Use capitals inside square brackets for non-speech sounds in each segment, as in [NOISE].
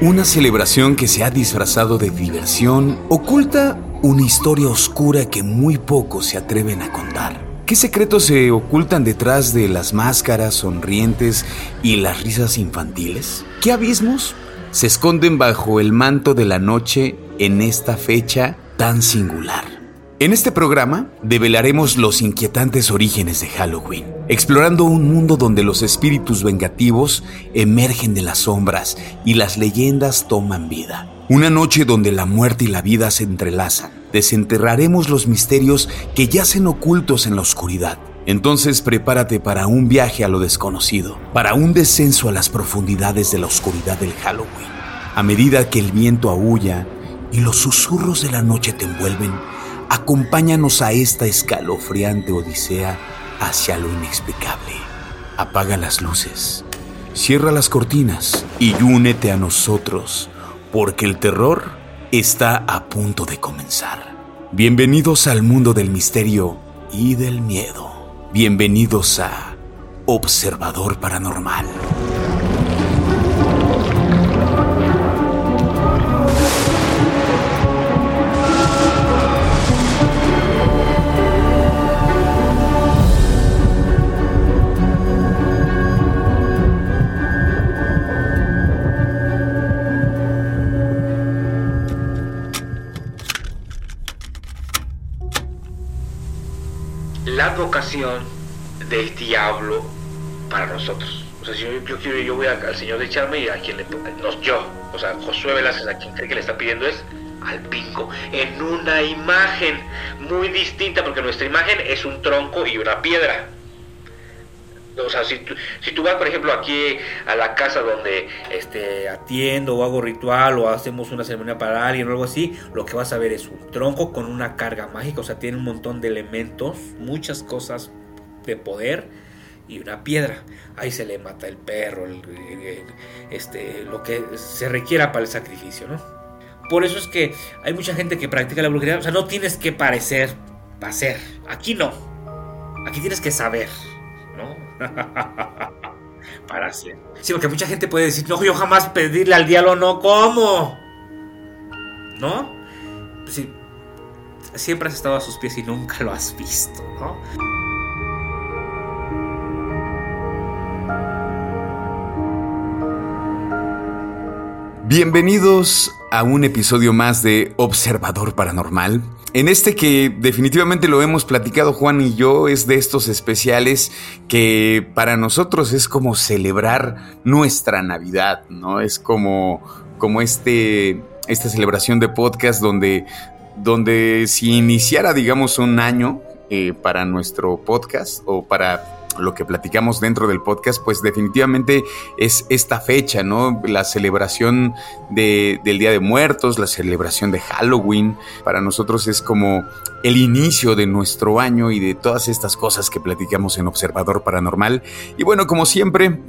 Una celebración que se ha disfrazado de diversión oculta una historia oscura que muy pocos se atreven a contar. ¿Qué secretos se ocultan detrás de las máscaras sonrientes y las risas infantiles? ¿Qué abismos se esconden bajo el manto de la noche en esta fecha tan singular? En este programa develaremos los inquietantes orígenes de Halloween, explorando un mundo donde los espíritus vengativos emergen de las sombras y las leyendas toman vida. Una noche donde la muerte y la vida se entrelazan. Desenterraremos los misterios que yacen ocultos en la oscuridad. Entonces prepárate para un viaje a lo desconocido, para un descenso a las profundidades de la oscuridad del Halloween. A medida que el viento aúlla y los susurros de la noche te envuelven, Acompáñanos a esta escalofriante odisea hacia lo inexplicable. Apaga las luces, cierra las cortinas y únete a nosotros, porque el terror está a punto de comenzar. Bienvenidos al mundo del misterio y del miedo. Bienvenidos a Observador Paranormal. Del diablo para nosotros. O sea, si yo, yo quiero, yo voy al Señor de echarme y a quien le nos yo, o sea, Josué Velázquez a quien cree que le está pidiendo es al pinco, en una imagen muy distinta, porque nuestra imagen es un tronco y una piedra. O sea, si tú, si tú vas, por ejemplo, aquí a la casa donde este, atiendo o hago ritual o hacemos una ceremonia para alguien o algo así, lo que vas a ver es un tronco con una carga mágica, o sea, tiene un montón de elementos, muchas cosas de poder y una piedra. Ahí se le mata el perro, este, lo que se requiera para el sacrificio, ¿no? Por eso es que hay mucha gente que practica la brujería, o sea, no tienes que parecer ser. Aquí no. Aquí tienes que saber. Para hacer. Sí, porque mucha gente puede decir, no, yo jamás pedirle al diablo, no, ¿cómo? ¿No? Pues sí, siempre has estado a sus pies y nunca lo has visto, ¿no? Bienvenidos a un episodio más de Observador Paranormal. En este que definitivamente lo hemos platicado Juan y yo, es de estos especiales que para nosotros es como celebrar nuestra Navidad, ¿no? Es como, como este, esta celebración de podcast donde, donde si iniciara, digamos, un año eh, para nuestro podcast o para lo que platicamos dentro del podcast, pues definitivamente es esta fecha, ¿no? La celebración de- del Día de Muertos, la celebración de Halloween, para nosotros es como el inicio de nuestro año y de todas estas cosas que platicamos en Observador Paranormal. Y bueno, como siempre,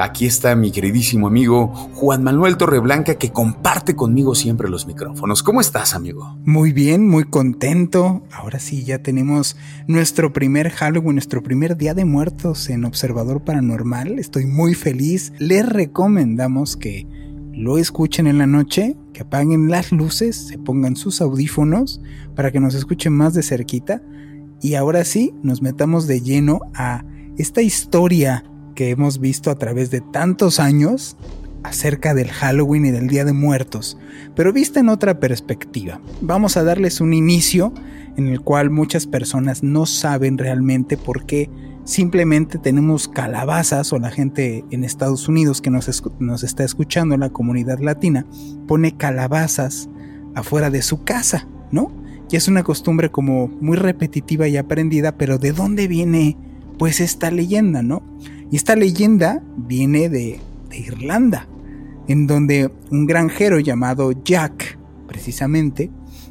aquí está mi queridísimo amigo Juan Manuel Torreblanca que comparte conmigo siempre los micrófonos. ¿Cómo estás, amigo? Muy bien, muy contento. Ahora sí, ya tenemos nuestro primer Halloween, nuestro primer Día de Muertos en Observador Paranormal. Estoy muy feliz. Les recomendamos que lo escuchen en la noche, que apaguen las luces, se pongan sus audífonos para que nos escuchen más de cerquita. Y ahora sí, nos metamos de lleno a esta historia que hemos visto a través de tantos años acerca del Halloween y del Día de Muertos, pero vista en otra perspectiva. Vamos a darles un inicio en el cual muchas personas no saben realmente por qué simplemente tenemos calabazas o la gente en Estados Unidos que nos, nos está escuchando, la comunidad latina, pone calabazas afuera de su casa, ¿no? Y es una costumbre como muy repetitiva y aprendida, pero ¿de dónde viene pues esta leyenda, no? Y esta leyenda viene de, Irlanda, en donde un granjero llamado Jack, precisamente,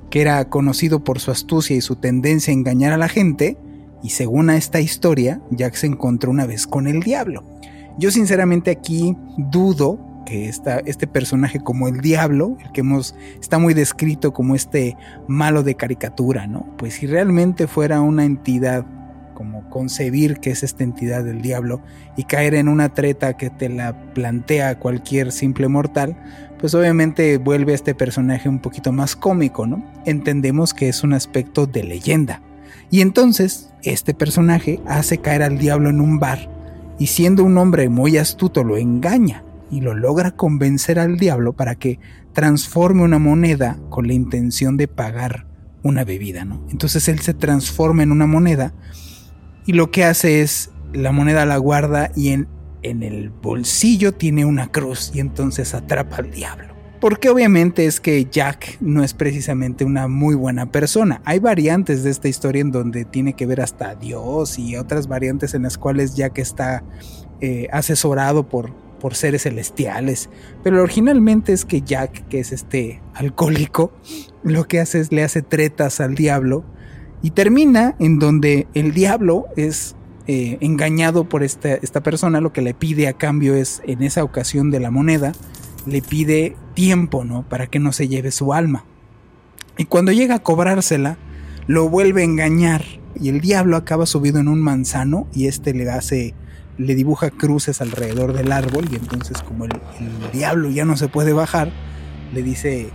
que era conocido por su astucia y su tendencia a engañar a la gente, y según a esta historia, Jack se encontró una vez con el diablo. Yo sinceramente aquí dudo que este personaje como el diablo, el que hemos, está muy descrito como este malo de caricatura, ¿no? Pues si realmente fuera una entidad, como concebir que es esta entidad del diablo y caer en una treta que te la plantea cualquier simple mortal, pues obviamente vuelve a este personaje un poquito más cómico, ¿no? Entendemos que es un aspecto de leyenda. Y entonces, este personaje hace caer al diablo en un bar y siendo un hombre muy astuto lo engaña y lo logra convencer al diablo para que transforme una moneda con la intención de pagar una bebida, ¿no? Entonces él se transforma en una moneda y lo que hace es la moneda la guarda y en, en el bolsillo tiene una cruz y entonces atrapa al diablo. Porque obviamente es que Jack no es precisamente una muy buena persona. Hay variantes de esta historia en donde tiene que ver hasta Dios y otras variantes en las cuales Jack está eh, asesorado por, por seres celestiales. Pero originalmente es que Jack, que es este alcohólico, lo que hace es le hace tretas al diablo y termina en donde el diablo es eh, engañado por esta, esta persona, lo que le pide a cambio es en esa ocasión de la moneda, le pide tiempo, ¿no? Para que no se lleve su alma. Y cuando llega a cobrársela, lo vuelve a engañar y el diablo acaba subido en un manzano y este le hace le dibuja cruces alrededor del árbol y entonces como el, diablo ya no se puede bajar, le dice,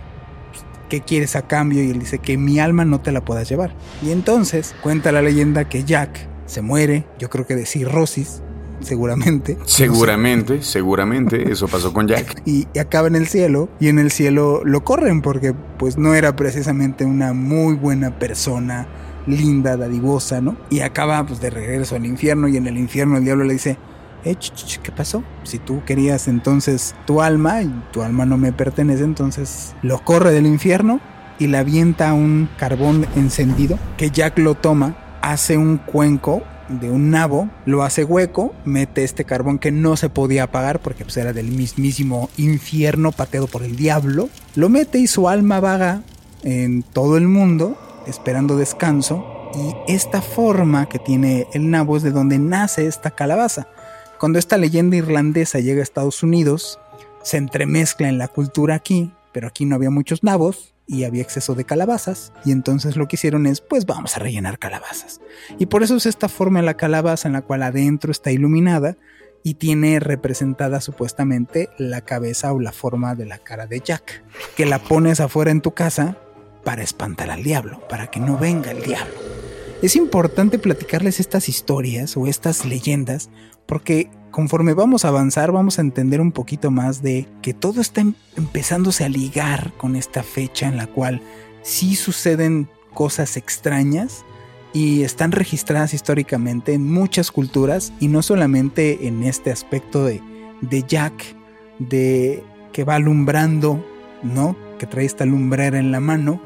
¿qué quieres a cambio? Y él dice que mi alma no te la puedas llevar. Y entonces cuenta la leyenda que Jack se muere, yo creo que de cirrosis, seguramente. [LAUGHS] Seguramente, seguramente, eso pasó con Jack. Y, [LAUGHS] y, acaba en el cielo, y en el cielo lo corren porque pues no era precisamente una muy buena persona linda, dadivosa, ¿no? Y acaba pues de regreso al infierno y en el infierno el diablo le dice, eh, ¿qué pasó? Si tú querías entonces tu alma y tu alma no me pertenece, entonces lo corre del infierno y le avienta un carbón encendido que Jack lo toma, hace un cuenco de un nabo, lo hace hueco, mete este carbón que no se podía apagar porque pues, era del mismísimo infierno pateado por el diablo, lo mete y su alma vaga en todo el mundo esperando descanso y esta forma que tiene el nabo es de donde nace esta calabaza. Cuando esta leyenda irlandesa llega a Estados Unidos, se entremezcla en la cultura aquí, pero aquí no había muchos nabos y había exceso de calabazas y entonces lo que hicieron es pues vamos a rellenar calabazas. Y por eso es esta forma de la calabaza en la cual adentro está iluminada y tiene representada supuestamente la cabeza o la forma de la cara de Jack, que la pones afuera en tu casa para espantar al diablo, para que no venga el diablo. Es importante platicarles estas historias o estas leyendas porque conforme vamos a avanzar vamos a entender un poquito más de que todo está em-, empezándose a ligar con esta fecha en la cual sí suceden cosas extrañas y están registradas históricamente en muchas culturas y no solamente en este aspecto de, de Jack, de que va alumbrando, ¿no? Que trae esta lumbrera en la mano,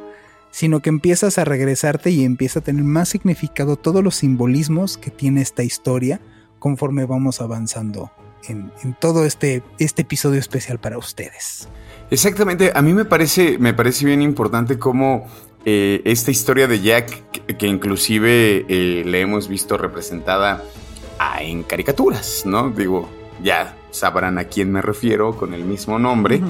sino que empiezas a regresarte y empieza a tener más significado todos los simbolismos que tiene esta historia conforme vamos avanzando en, todo este, este episodio especial para ustedes. Exactamente, a mí me parece, me parece bien importante cómo eh, esta historia de Jack, que, inclusive eh, le hemos visto representada ah, en caricaturas, ¿no? Digo, ya sabrán a quién me refiero con el mismo nombre.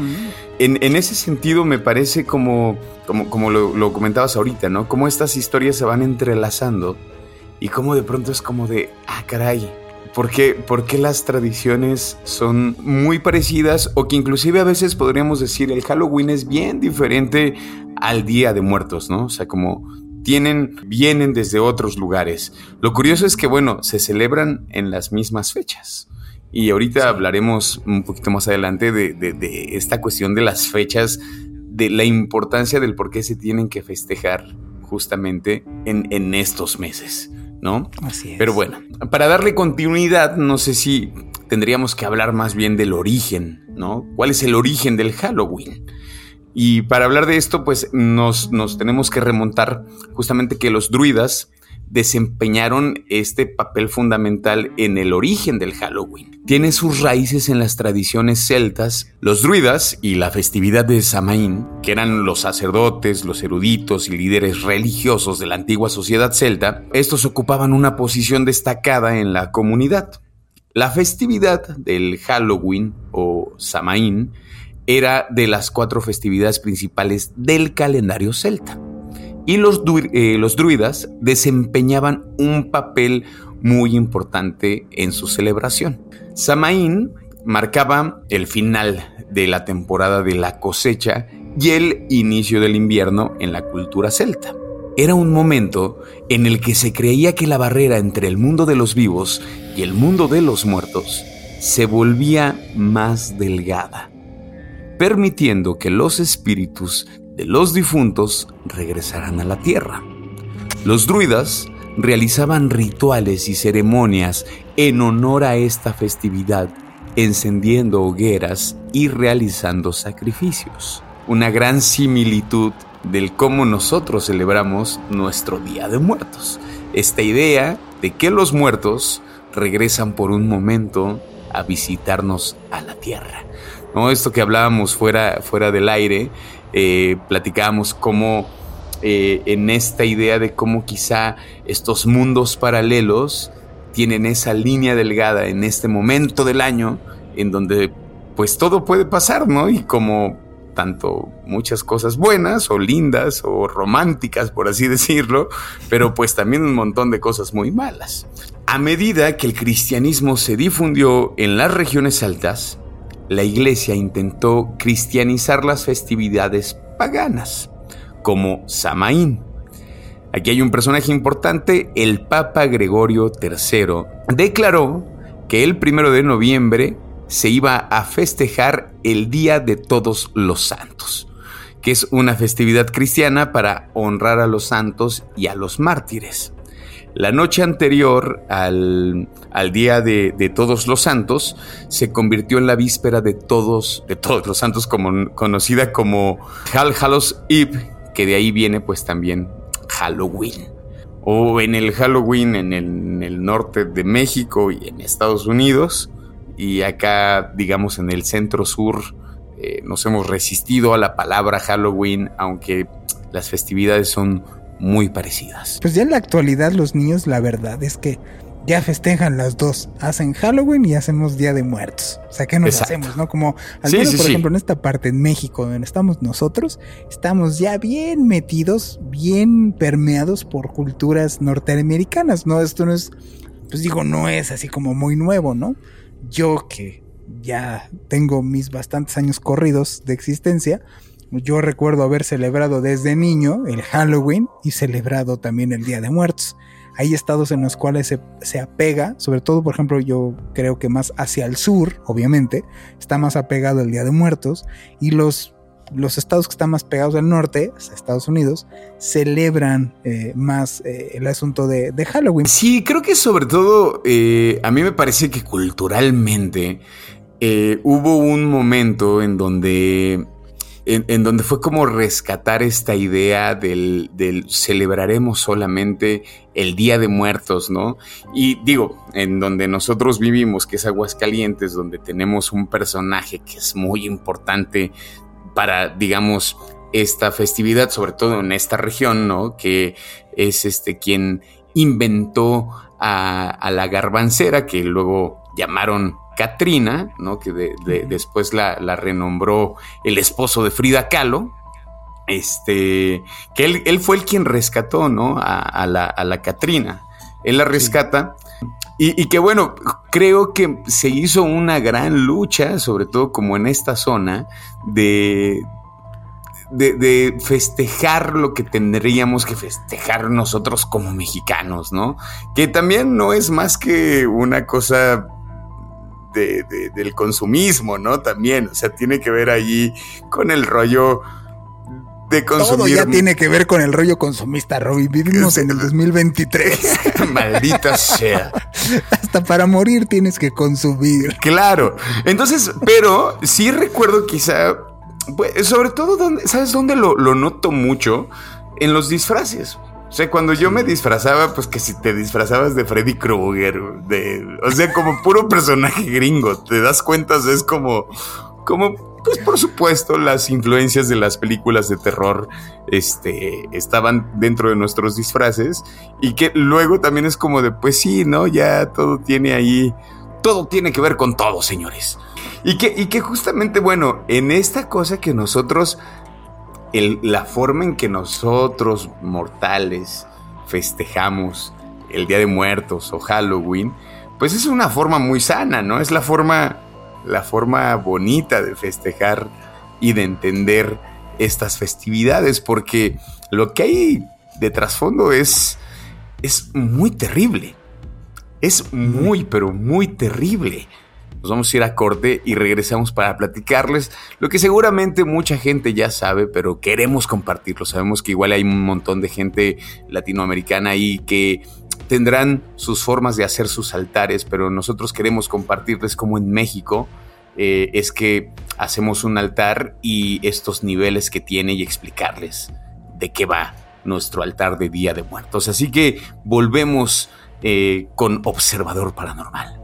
en, ese sentido me parece como, como, como lo, comentabas ahorita, ¿no? Cómo estas historias se van entrelazando y cómo de pronto es como de, ah, caray, ¿por qué, ¿por qué las tradiciones son muy parecidas o que inclusive a veces podríamos decir el Halloween es bien diferente al Día de Muertos, ¿no? O sea, como tienen, vienen desde otros lugares. Lo curioso es que, bueno, se celebran en las mismas fechas Y ahorita hablaremos un poquito más adelante de, esta cuestión de las fechas, de la importancia del por qué se tienen que festejar justamente en, en estos meses, ¿no? Así es. Pero bueno, para darle continuidad, no sé si tendríamos que hablar más bien del origen, ¿no? ¿Cuál es el origen del Halloween? Y para hablar de esto, pues nos, nos tenemos que remontar justamente que los druidas desempeñaron este papel fundamental en el origen del Halloween. Tiene sus raíces en las tradiciones celtas. Los druidas y la festividad de Samaín, que eran los sacerdotes, los eruditos y líderes religiosos de la antigua sociedad celta, estos ocupaban una posición destacada en la comunidad. La festividad del Halloween o Samaín era de las cuatro festividades principales del calendario celta. Y los, eh, los druidas desempeñaban un papel muy importante en su celebración. Samaín marcaba el final de la temporada de la cosecha y el inicio del invierno en la cultura celta. Era un momento en el que se creía que la barrera entre el mundo de los vivos y el mundo de los muertos se volvía más delgada permitiendo que los espíritus de los difuntos regresaran a la tierra. Los druidas realizaban rituales y ceremonias en honor a esta festividad, encendiendo hogueras y realizando sacrificios. Una gran similitud del cómo nosotros celebramos nuestro Día de Muertos. Esta idea de que los muertos regresan por un momento a visitarnos a la tierra. ¿no? Esto que hablábamos fuera, fuera del aire, eh, platicábamos cómo eh, en esta idea de cómo quizá estos mundos paralelos tienen esa línea delgada en este momento del año en donde pues todo puede pasar, ¿no? Y como tanto muchas cosas buenas o lindas o románticas, por así decirlo, pero pues también un montón de cosas muy malas. A medida que el cristianismo se difundió en las regiones altas, la iglesia intentó cristianizar las festividades paganas, como Samaín. Aquí hay un personaje importante, el Papa Gregorio III declaró que el primero de noviembre se iba a festejar el Día de Todos los Santos, que es una festividad cristiana para honrar a los santos y a los mártires. La noche anterior al, día de, Todos los Santos se convirtió en la víspera de todos, de todos los santos, como, conocida como Hal Hallows Eve, que de ahí viene pues también Halloween. O en el Halloween en el, norte de México y en Estados Unidos, y acá, digamos, en el centro sur, eh, nos hemos resistido a la palabra Halloween, aunque las festividades son muy parecidas. Pues ya en la actualidad los niños la verdad es que ya festejan las dos. Hacen Halloween y hacemos Día de Muertos. O sea, ¿qué nos hacemos, no? Como, al menos, por ejemplo, en esta parte, en México, donde estamos nosotros, estamos ya bien metidos, bien permeados por culturas norteamericanas, ¿no? Esto no es, pues digo, no es así como muy nuevo, ¿no? Yo que ya tengo mis bastantes años corridos de existencia, yo recuerdo haber celebrado desde niño el Halloween y celebrado también el Día de Muertos. Hay estados en los cuales se, apega, sobre todo por ejemplo yo creo que más hacia el sur, obviamente, está más apegado el Día de Muertos y los los estados que están más pegados al norte, Estados Unidos, celebran eh, más eh, el asunto de, Halloween. Sí, creo que sobre todo eh, a mí me parece que culturalmente hubo un momento en donde en, donde fue como rescatar esta idea del, celebraremos solamente el Día de Muertos, ¿no? Y digo, en donde nosotros vivimos, que es Aguascalientes, donde tenemos un personaje que es muy importante para, digamos, esta festividad, sobre todo en esta región, ¿no? Que es este quien inventó a, a la garbancera, que luego llamaron Katrina, ¿no? que después la, renombró el esposo de Frida Kahlo, este, que él, fue el quien rescató ¿no? a, la, a Katrina. Él la rescata. Y, que bueno, creo que se hizo una gran lucha, sobre todo como en esta zona, de, de, festejar lo que tendríamos que festejar nosotros como mexicanos, ¿no? Que también no es más que una cosa del consumismo, ¿no? También, o sea, tiene que ver allí con el rollo de consumir. Todo ya tiene que ver con el rollo consumista, Robin. Vivimos en el 2023. [LAUGHS] Maldita sea. [LAUGHS] Hasta para morir tienes que consumir. Claro. Entonces, pero sí recuerdo quizá, pues, sobre todo, ¿sabes dónde lo, lo noto mucho? En los disfraces. O sea, cuando yo me disfrazaba, pues que si te disfrazabas de Freddy Krueger, de, o sea, como puro [LAUGHS] personaje gringo, te das cuenta, es como, como, pues por supuesto, las influencias de las películas de terror, este, estaban dentro de nuestros disfraces y que luego también es como de, pues sí, ¿no? Ya todo tiene ahí, todo tiene que ver con todo, señores. Y que, y que justamente, bueno, en esta cosa que nosotros la forma en que nosotros mortales festejamos el Día de Muertos o Halloween, pues es una forma muy sana, ¿no? Es la forma, la forma bonita de festejar y de entender estas festividades, porque lo que hay de trasfondo es, es muy terrible. Es muy, pero muy terrible. Nos vamos a ir a corte y regresamos para platicarles lo que seguramente mucha gente ya sabe, pero queremos compartirlo. Sabemos que igual hay un montón de gente latinoamericana ahí que tendrán sus formas de hacer sus altares, pero nosotros queremos compartirles como en México eh, es que hacemos un altar y estos niveles que tiene y explicarles de qué va nuestro altar de Día de Muertos. Así que volvemos eh, con Observador Paranormal.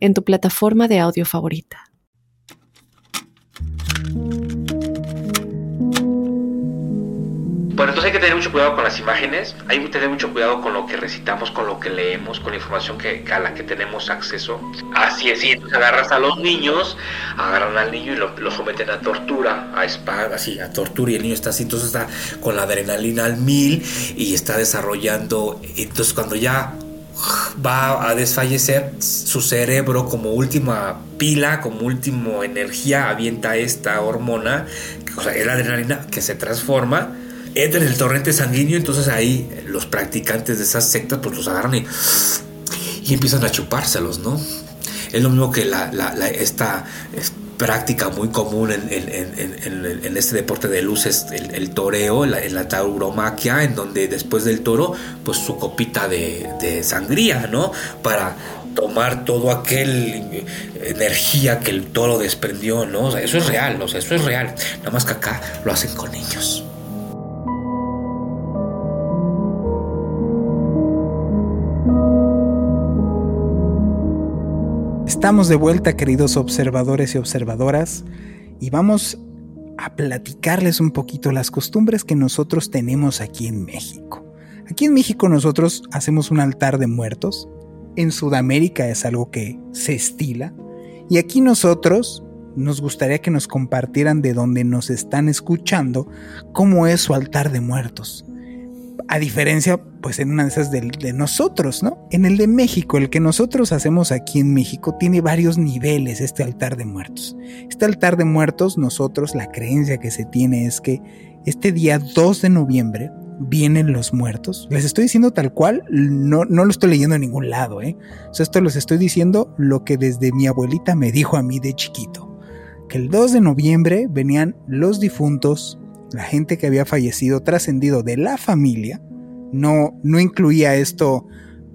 en tu plataforma de audio favorita. Bueno, entonces hay que tener mucho cuidado con las imágenes, hay que tener mucho cuidado con lo que recitamos, con lo que leemos, con la información que, a la que tenemos acceso. Así es, y agarras a los niños, agarran al niño y lo, someten a tortura, a espada, así, a tortura, y el niño está así, entonces está con la adrenalina al mil y está desarrollando, entonces cuando ya va a desfallecer, su cerebro como última pila, como última energía, avienta esta hormona, o sea, es la adrenalina que se transforma, entra en el torrente sanguíneo, entonces ahí los practicantes de esas sectas pues los agarran y, y empiezan a chupárselos, ¿no? Es lo mismo que la, esta, práctica muy común en, este deporte de luces, el, toreo, en la tauromaquia, en donde después del toro, pues su copita de, sangría, ¿no? Para tomar todo aquel energía que el toro desprendió, ¿no? O sea, eso es real, o sea, eso es real. Nada más que acá lo hacen con niños. Estamos de vuelta, queridos observadores y observadoras, y vamos a platicarles un poquito las costumbres que nosotros tenemos aquí en México. Aquí en México nosotros hacemos un altar de muertos, en Sudamérica es algo que se estila, y aquí nosotros nos gustaría que nos compartieran de donde nos están escuchando cómo es su altar de muertos a diferencia, pues en una de esas de, nosotros, ¿no? En el de México, el que nosotros hacemos aquí en México, tiene varios niveles este altar de muertos. Este altar de muertos, nosotros, la creencia que se tiene es que este día 2 de noviembre vienen los muertos. Les estoy diciendo tal cual, no, no lo estoy leyendo en ningún lado, ¿eh? Esto les estoy diciendo lo que desde mi abuelita me dijo a mí de chiquito. Que el 2 de noviembre venían los difuntos, la gente que había fallecido, trascendido de la familia, no, no incluía esto,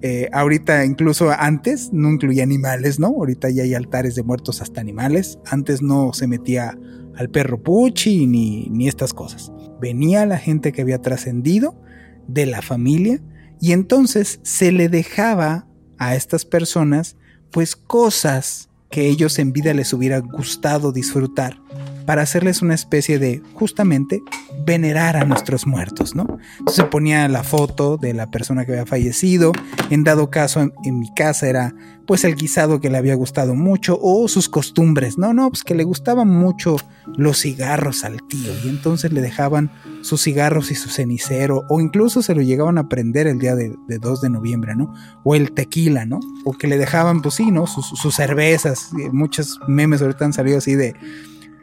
eh, ahorita incluso antes no incluía animales, ¿no? Ahorita ya hay altares de muertos hasta animales, antes no se metía al perro puchi ni, ni estas cosas. Venía la gente que había trascendido de la familia y entonces se le dejaba a estas personas pues cosas que ellos en vida les hubiera gustado disfrutar para hacerles una especie de, justamente, venerar a nuestros muertos, ¿no? Entonces se ponía la foto de la persona que había fallecido, en dado caso en, mi casa era pues el guisado que le había gustado mucho o sus costumbres, no, no, pues que le gustaban mucho los cigarros al tío y entonces le dejaban sus cigarros y su cenicero o incluso se lo llegaban a prender el día de, 2 de noviembre, ¿no? O el tequila, ¿no? O que le dejaban, pues sí, ¿no? Sus, sus cervezas, muchos memes ahorita han salido así de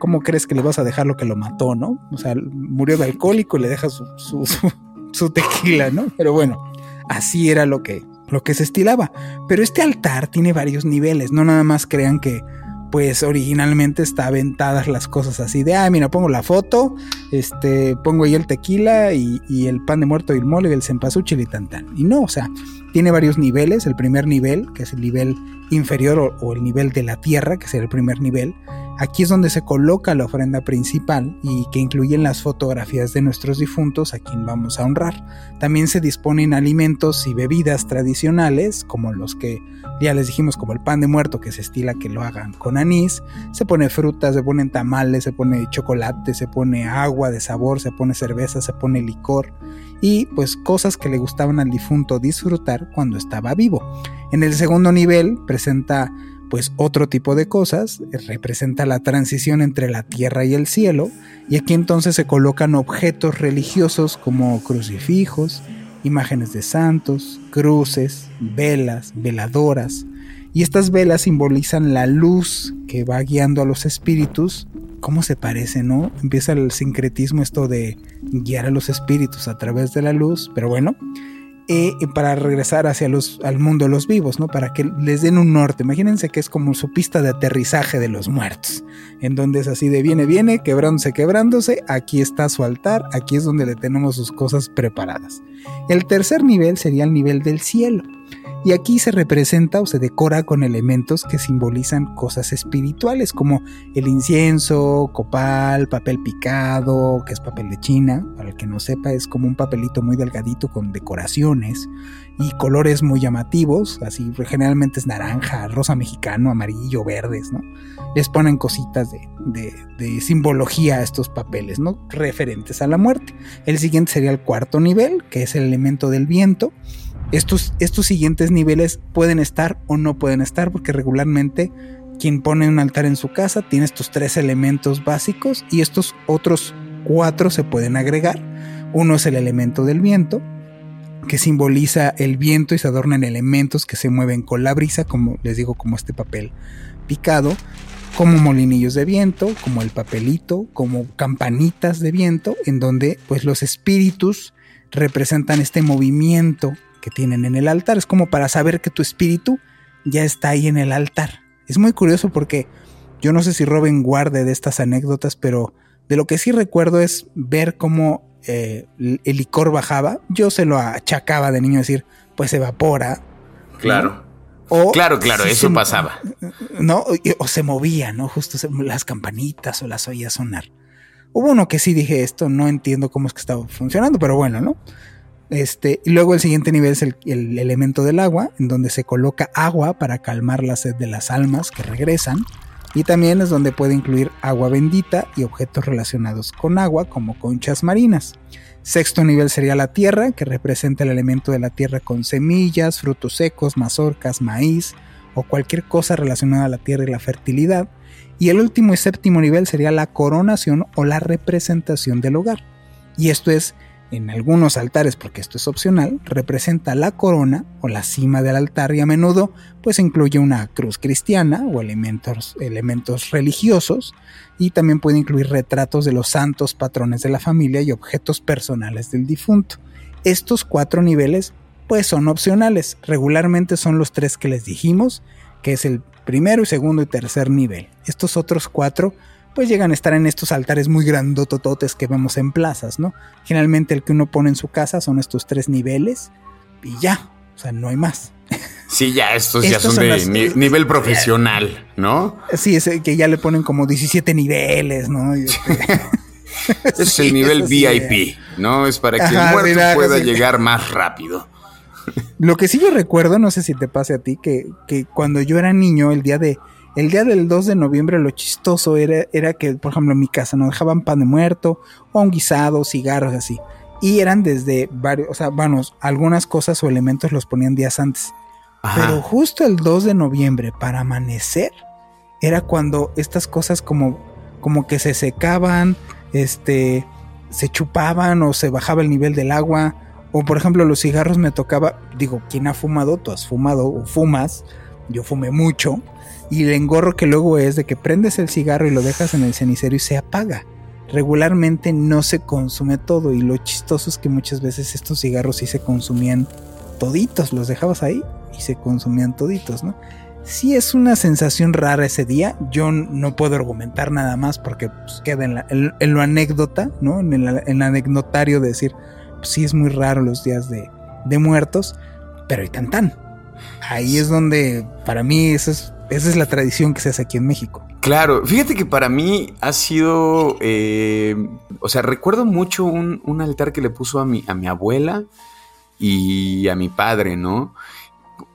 ¿cómo crees que le vas a dejar lo que lo mató, no? O sea, murió de alcohólico y le deja [LAUGHS] su, su, tequila, ¿no? Pero bueno, así era lo que, lo que se estilaba. Pero este altar tiene varios niveles, no nada más crean que pues originalmente está aventadas las cosas así de, ah, mira, pongo la foto, este, pongo ahí el tequila y, el pan de muerto y el mole y el cempasúchil y tan. Y no, o sea, tiene varios niveles. El primer nivel, que es el nivel inferior o, o el nivel de la tierra, que es el primer nivel, Aquí es donde se coloca la ofrenda principal y que incluyen las fotografías de nuestros difuntos a quien vamos a honrar. También se disponen alimentos y bebidas tradicionales, como los que ya les dijimos, como el pan de muerto que se estila que lo hagan con anís. Se pone frutas, se ponen tamales, se pone chocolate, se pone agua de sabor, se pone cerveza, se pone licor y pues cosas que le gustaban al difunto disfrutar cuando estaba vivo. En el segundo nivel presenta pues otro tipo de cosas, eh, representa la transición entre la tierra y el cielo, y aquí entonces se colocan objetos religiosos como crucifijos, imágenes de santos, cruces, velas, veladoras, y estas velas simbolizan la luz que va guiando a los espíritus. ¿Cómo se parece, no? Empieza el sincretismo esto de guiar a los espíritus a través de la luz, pero bueno, eh, para regresar hacia los, al mundo de los vivos, ¿no? Para que les den un norte. Imagínense que es como su pista de aterrizaje de los muertos, en donde es así de viene, viene, quebrándose, quebrándose, aquí está su altar, aquí es donde le tenemos sus cosas preparadas. El tercer nivel sería el nivel del cielo. Y aquí se representa o se decora con elementos que simbolizan cosas espirituales como el incienso, copal, papel picado, que es papel de China, para el que no sepa es como un papelito muy delgadito con decoraciones y colores muy llamativos, así generalmente es naranja, rosa mexicano, amarillo, verdes, ¿no? Les ponen cositas de, de simbología a estos papeles, ¿no? Referentes a la muerte. El siguiente sería el cuarto nivel, que es el elemento del viento estos, estos siguientes niveles pueden estar o no pueden estar porque regularmente quien pone un altar en su casa tiene estos tres elementos básicos y estos otros cuatro se pueden agregar. Uno es el elemento del viento, que simboliza el viento y se adornan elementos que se mueven con la brisa, como les digo, como este papel picado, como molinillos de viento, como el papelito, como campanitas de viento, en donde pues los espíritus representan este movimiento que tienen en el altar. Es como para saber que tu espíritu ya está ahí en el altar. Es muy curioso porque yo no sé si Robin guarde de estas anécdotas, pero de lo que sí recuerdo es ver cómo eh, el licor bajaba. Yo se lo achacaba de niño decir, pues evapora. Claro. O claro, claro, eso pasaba. No, o, se movía, ¿no? Justo las campanitas o las oía sonar. Hubo uno que sí dije esto, no entiendo cómo es que estaba funcionando, pero bueno, ¿no? Este, y luego el siguiente nivel es el, elemento del agua, en donde se coloca agua para calmar la sed de las almas que regresan. Y también es donde puede incluir agua bendita y objetos relacionados con agua, como conchas marinas. Sexto nivel sería la tierra, que representa el elemento de la tierra con semillas, frutos secos, mazorcas, maíz o cualquier cosa relacionada a la tierra y la fertilidad. Y el último y séptimo nivel sería la coronación o la representación del hogar. Y esto es en algunos altares, porque esto es opcional, representa la corona o la cima del altar y a menudo pues incluye una cruz cristiana o elementos, elementos religiosos y también puede incluir retratos de los santos patrones de la familia y objetos personales del difunto. Estos cuatro niveles pues son opcionales, regularmente son los tres que les dijimos, que es el primero segundo y tercer nivel. Estos otros cuatro pues llegan a estar en estos altares muy grandotototes que vemos en plazas, ¿no? Generalmente el que uno pone en su casa son estos tres niveles y ya, o sea, no hay más. Sí, ya estos, ya son, de nivel profesional, ¿no? Sí, es que ya le ponen como 17 niveles, ¿no? Este, [LAUGHS] es el [LAUGHS] nivel VIP, ¿no? Es para que el muerto pueda llegar más rápido. Lo que sí yo recuerdo, no sé si te pase a ti, que, que cuando yo era niño, el día de el día del 2 de noviembre lo chistoso era, era que, por ejemplo, en mi casa nos dejaban pan de muerto, o un guisado, cigarros, así. Y eran desde varios, o sea, vamos, algunas cosas o elementos los ponían días antes. Pero justo el 2 de noviembre, para amanecer, era cuando estas cosas como, como que se secaban, este, se chupaban o se bajaba el nivel del agua. O por ejemplo, los cigarros me tocaba, digo, ¿quién ha fumado? Tú has fumado o fumas. Yo fumé mucho. Y el engorro que luego es de que prendes el cigarro y lo dejas en el cenicero y se apaga. Regularmente no se consume todo y lo chistoso es que muchas veces estos cigarros sí se consumían toditos, los dejabas ahí y se consumían toditos, ¿no? Sí es una sensación rara ese día, yo no puedo argumentar nada más porque pues, queda en, lo anécdota, ¿no? En el, anecdotario de decir, pues, sí es muy raro los días de, muertos, pero y tan tan. Ahí es donde, para mí, esa es, esa es la tradición que se hace aquí en México. Claro, fíjate que para mí ha sido, eh, o sea, recuerdo mucho un, un, altar que le puso a mi, a mi abuela y a mi padre, ¿no?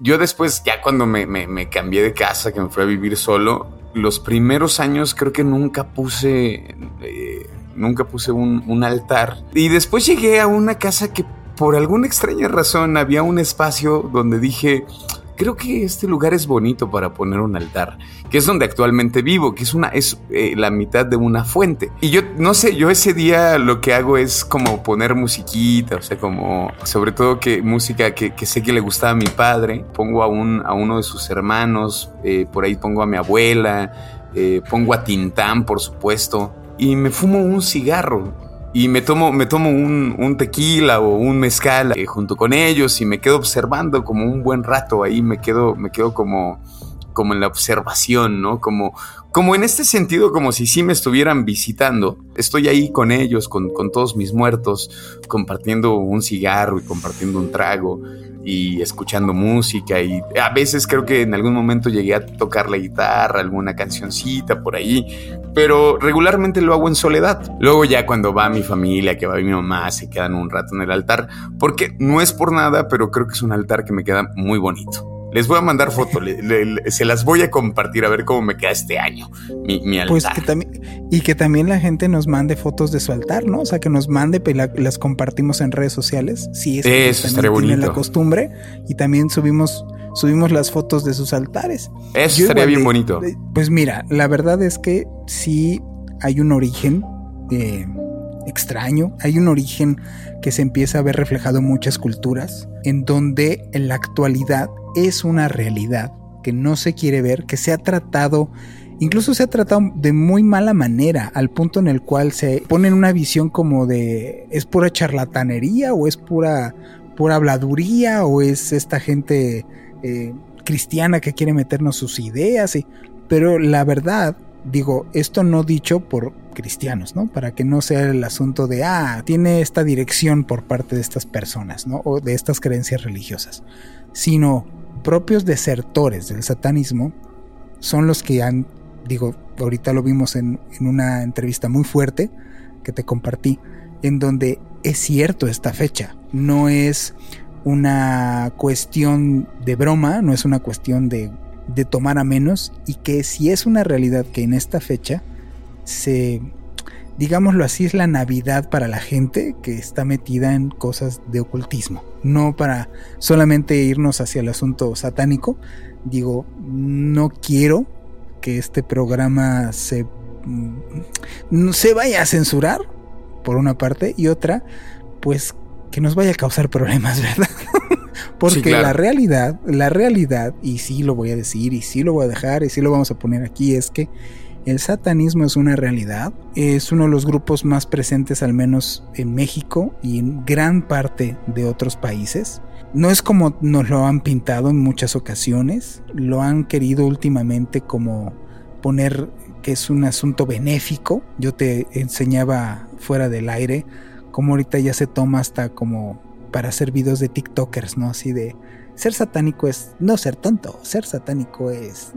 Yo después, ya cuando me, cambié de casa, que me fui a vivir solo, los primeros años creo que nunca puse, eh, nunca puse un, un altar. Y después llegué a una casa que por alguna extraña razón había un espacio donde dije, creo que este lugar es bonito para poner un altar, que es donde actualmente vivo, que es una es eh, la mitad de una fuente. Y yo no sé, yo ese día lo que hago es como poner musiquita, o sea, como sobre todo que música que, sé que le gustaba a mi padre, pongo a un a uno de sus hermanos, eh, por ahí pongo a mi abuela, eh, pongo a Tintán, por supuesto, y me fumo un cigarro y me tomo, me tomo un, tequila o un mezcal eh, junto con ellos y me quedo observando como un buen rato ahí, me quedo, me quedo como, como en la observación, ¿no? Como, como en este sentido, como si sí me estuvieran visitando. Estoy ahí con ellos, con, con todos mis muertos, compartiendo un cigarro y compartiendo un trago y escuchando música y a veces creo que en algún momento llegué a tocar la guitarra, alguna cancioncita por ahí, pero regularmente lo hago en soledad. Luego ya cuando va mi familia, que va mi mamá, se quedan un rato en el altar, porque no es por nada, pero creo que es un altar que me queda muy bonito. Les voy a mandar fotos, se las voy a compartir a ver cómo me queda este año mi, mi pues altar. Pues que también, y que también la gente nos mande fotos de su altar, ¿no? O sea, que nos mande y las compartimos en redes sociales. Sí, es que Eso estaría bonito. la costumbre. Y también subimos, subimos las fotos de sus altares. Eso estaría bien bonito. Pues mira, la verdad es que sí hay un origen eh, extraño, hay un origen que se empieza a ver reflejado en muchas culturas, en donde en la actualidad es una realidad que no se quiere ver, que se ha tratado, incluso se ha tratado de muy mala manera, al punto en el cual se pone en una visión como de es pura charlatanería o es pura, pura habladuría o es esta gente eh, cristiana que quiere meternos sus ideas, y, pero la verdad digo, esto no dicho por cristianos, ¿no? Para que no sea el asunto de, ah, tiene esta dirección por parte de estas personas, ¿no? O de estas creencias religiosas, sino propios desertores del satanismo son los que han, digo, ahorita lo vimos en, en una entrevista muy fuerte que te compartí, en donde es cierto esta fecha, no es una cuestión de broma, no es una cuestión de de tomar a menos y que si es una realidad que en esta fecha se, digámoslo así, es la Navidad para la gente que está metida en cosas de ocultismo, no para solamente irnos hacia el asunto satánico. Digo, no quiero que este programa se, mm, se vaya a censurar, por una parte, y otra, pues que nos vaya a causar problemas, [LAUGHS] ¿verdad? Porque la realidad, la realidad, y sí lo voy a decir, y sí lo voy a dejar, y sí lo vamos a poner aquí, es que el satanismo es una realidad, es uno de los grupos más presentes al menos en México y en gran parte de otros países. No es como nos lo han pintado en muchas ocasiones, lo han querido últimamente como poner que es un asunto benéfico. Yo te enseñaba fuera del aire como ahorita ya se toma hasta como para hacer videos de TikTokers, ¿no? Así de ser satánico es no ser tonto, ser satánico es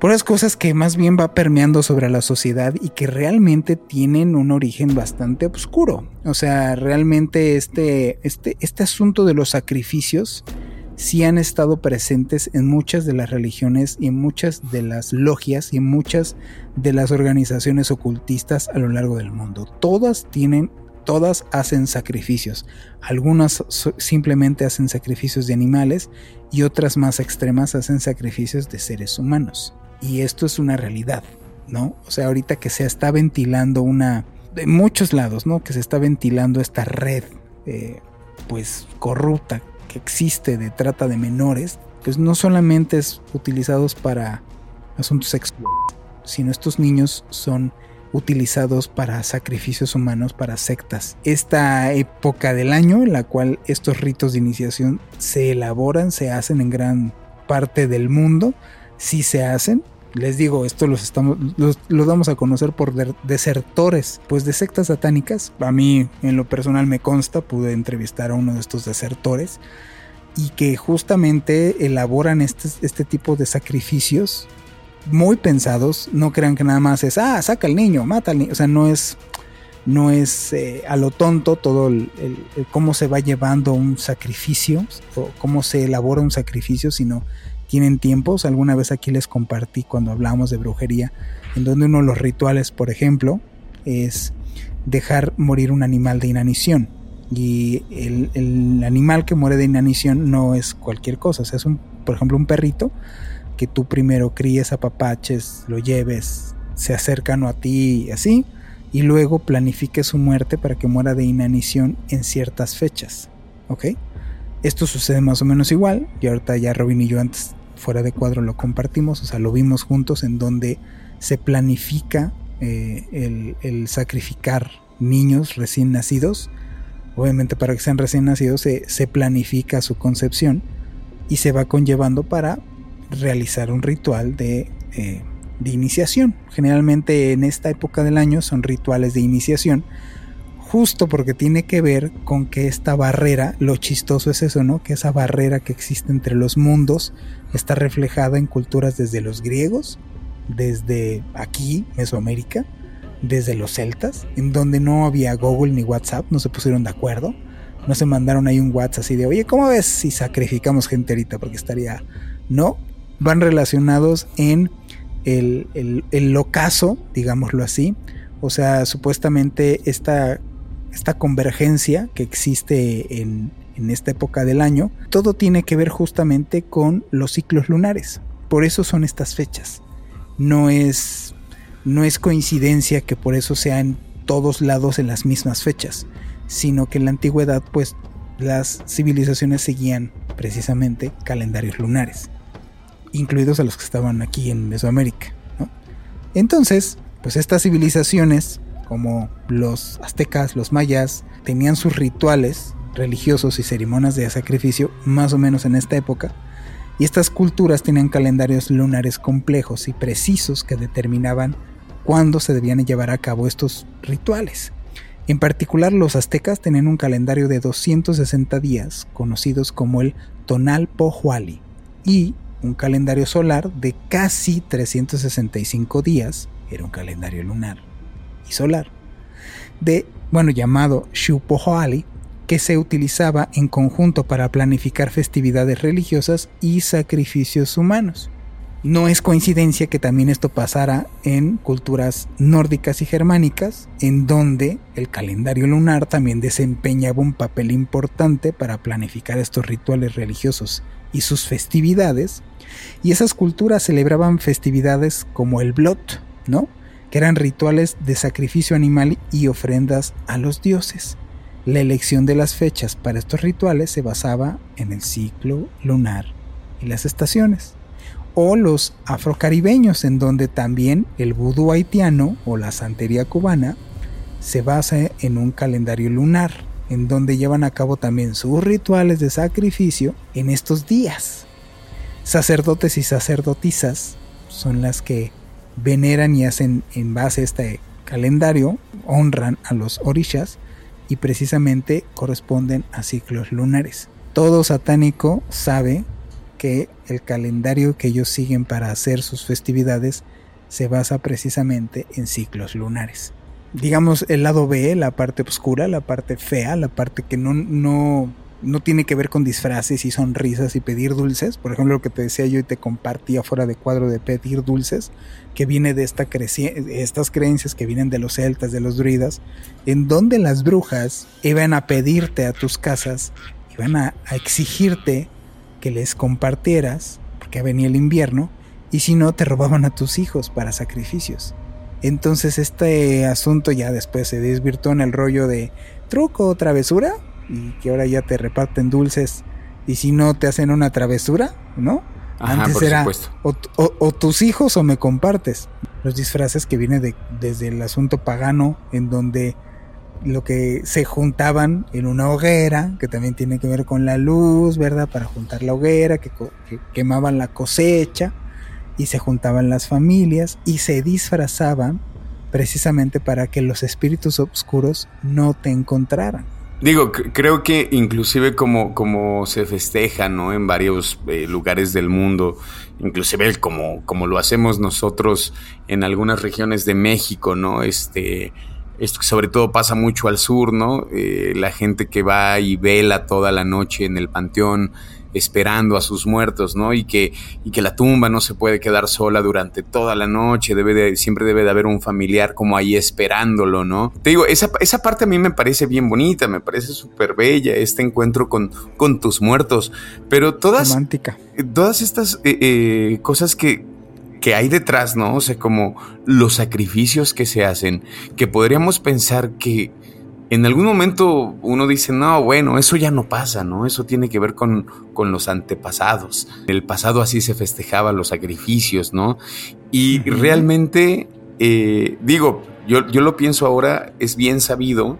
por las cosas que más bien va permeando sobre la sociedad y que realmente tienen un origen bastante oscuro. O sea, realmente este, este, este asunto de los sacrificios sí han estado presentes en muchas de las religiones y en muchas de las logias y en muchas de las organizaciones ocultistas a lo largo del mundo. Todas tienen, todas hacen sacrificios. Algunas simplemente hacen sacrificios de animales y otras más extremas hacen sacrificios de seres humanos. Y esto es una realidad, ¿no? O sea, ahorita que se está ventilando una, de muchos lados, ¿no? Que se está ventilando esta red, eh, pues corrupta que existe de trata de menores, pues no solamente es utilizados para asuntos sexuales, sino estos niños son utilizados para sacrificios humanos, para sectas. Esta época del año en la cual estos ritos de iniciación se elaboran, se hacen en gran parte del mundo, sí se hacen, les digo, esto los estamos, los, damos a conocer por desertores, pues de sectas satánicas. A mí, en lo personal, me consta, pude entrevistar a uno de estos desertores y que justamente elaboran este, este tipo de sacrificios muy pensados. No crean que nada más es, ah, saca al niño, mata al niño. O sea, no es, no es eh, a lo tonto todo el, cómo se va llevando un sacrificio o cómo se elabora un sacrificio, sino tienen tiempos. Alguna vez aquí les compartí cuando hablamos de brujería, en donde uno de los rituales, por ejemplo, es dejar morir un animal de inanición. Y el, animal que muere de inanición no es cualquier cosa. es un, por ejemplo, un perrito que tú primero críes a papaches, lo lleves, se acercano a ti y así, y luego planifique su muerte para que muera de inanición en ciertas fechas. ¿Ok? Esto sucede más o menos igual, y ahorita ya Robin y yo antes fuera de cuadro lo compartimos, o sea, lo vimos juntos en donde se planifica eh, el, sacrificar niños recién nacidos. Obviamente para que sean recién nacidos se, planifica su concepción y se va conllevando para realizar un ritual de, eh, de iniciación. Generalmente en esta época del año son rituales de iniciación justo porque tiene que ver con que esta barrera, lo chistoso es eso, ¿no? Que esa barrera que existe entre los mundos está reflejada en culturas desde los griegos, desde aquí, Mesoamérica, desde los celtas, en donde no había Google ni WhatsApp, no se pusieron de acuerdo, no se mandaron ahí un WhatsApp así de, oye, ¿cómo ves si sacrificamos gente ahorita? Porque estaría, no, van relacionados en el, el, el ocaso, digámoslo así, o sea, supuestamente esta esta convergencia que existe en, esta época del año, todo tiene que ver justamente con los ciclos lunares. Por eso son estas fechas. No es, no es coincidencia que por eso sea en todos lados en las mismas fechas, sino que en la antigüedad pues las civilizaciones seguían precisamente calendarios lunares, incluidos a los que estaban aquí en Mesoamérica. Entonces, pues estas civilizaciones como los aztecas, los mayas, tenían sus rituales religiosos y ceremonias de sacrificio más o menos en esta época, y estas culturas tenían calendarios lunares complejos y precisos que determinaban cuándo se debían llevar a cabo estos rituales. En particular, los aztecas tenían un calendario de 260 días, conocidos como el Tonal Pohuali, y un calendario solar de casi 365 días, era un calendario lunar solar, de, bueno, llamado Shupohoali, que se utilizaba en conjunto para planificar festividades religiosas y sacrificios humanos. No es coincidencia que también esto pasara en culturas nórdicas y germánicas, en donde el calendario lunar también desempeñaba un papel importante para planificar estos rituales religiosos y sus festividades, y esas culturas celebraban festividades como el Blot, ¿no? que eran rituales de sacrificio animal y ofrendas a los dioses. La elección de las fechas para estos rituales se basaba en el ciclo lunar y las estaciones. O los afrocaribeños, en donde también el vudú haitiano o la santería cubana se basa en un calendario lunar, en donde llevan a cabo también sus rituales de sacrificio en estos días. Sacerdotes y sacerdotisas son las que veneran y hacen en base a este calendario, honran a los orishas y precisamente corresponden a ciclos lunares. Todo satánico sabe que el calendario que ellos siguen para hacer sus festividades se basa precisamente en ciclos lunares. Digamos el lado B, la parte oscura, la parte fea, la parte que no, no, no tiene que ver con disfraces y sonrisas y pedir dulces. Por ejemplo, lo que te decía yo y te compartía fuera de cuadro de pedir dulces, que viene de esta estas creencias que vienen de los celtas, de los druidas, en donde las brujas iban a pedirte a tus casas, iban a, a exigirte que les compartieras, porque venía el invierno, y si no, te robaban a tus hijos para sacrificios. Entonces este asunto ya después se desvirtuó en el rollo de truco o travesura, y que ahora ya te reparten dulces y si no te hacen una travesura, ¿no? Antes era o, tus hijos o me compartes. Los disfraces que vienen de, desde el asunto pagano, en donde lo que se juntaban en una hoguera, que también tiene que ver con la luz, ¿verdad? Para juntar la hoguera, que, que quemaban la cosecha y se juntaban las familias y se disfrazaban precisamente para que los espíritus oscuros no te encontraran. Digo, creo que inclusive como, como se festeja, ¿no? En varios eh, lugares del mundo, inclusive como, como lo hacemos nosotros en algunas regiones de México, ¿no? Este, esto sobre todo pasa mucho al sur, ¿no? Eh, la gente que va y vela toda la noche en el panteón, esperando a sus muertos, ¿no? Y que, y que la tumba no se puede quedar sola durante toda la noche, debe de, siempre debe de haber un familiar como ahí esperándolo, ¿no? Te digo, esa, esa parte a mí me parece bien bonita, me parece súper bella, este encuentro con, con tus muertos, pero todas... Romántica. Todas estas eh, eh, cosas que, que hay detrás, ¿no? O sea, como los sacrificios que se hacen, que podríamos pensar que en algún momento uno dice, no, bueno, eso ya no pasa, ¿no? Eso tiene que ver con, con los antepasados. En el pasado así se festejaban los sacrificios, ¿no? Y realmente, eh, digo, yo, yo lo pienso ahora, es bien sabido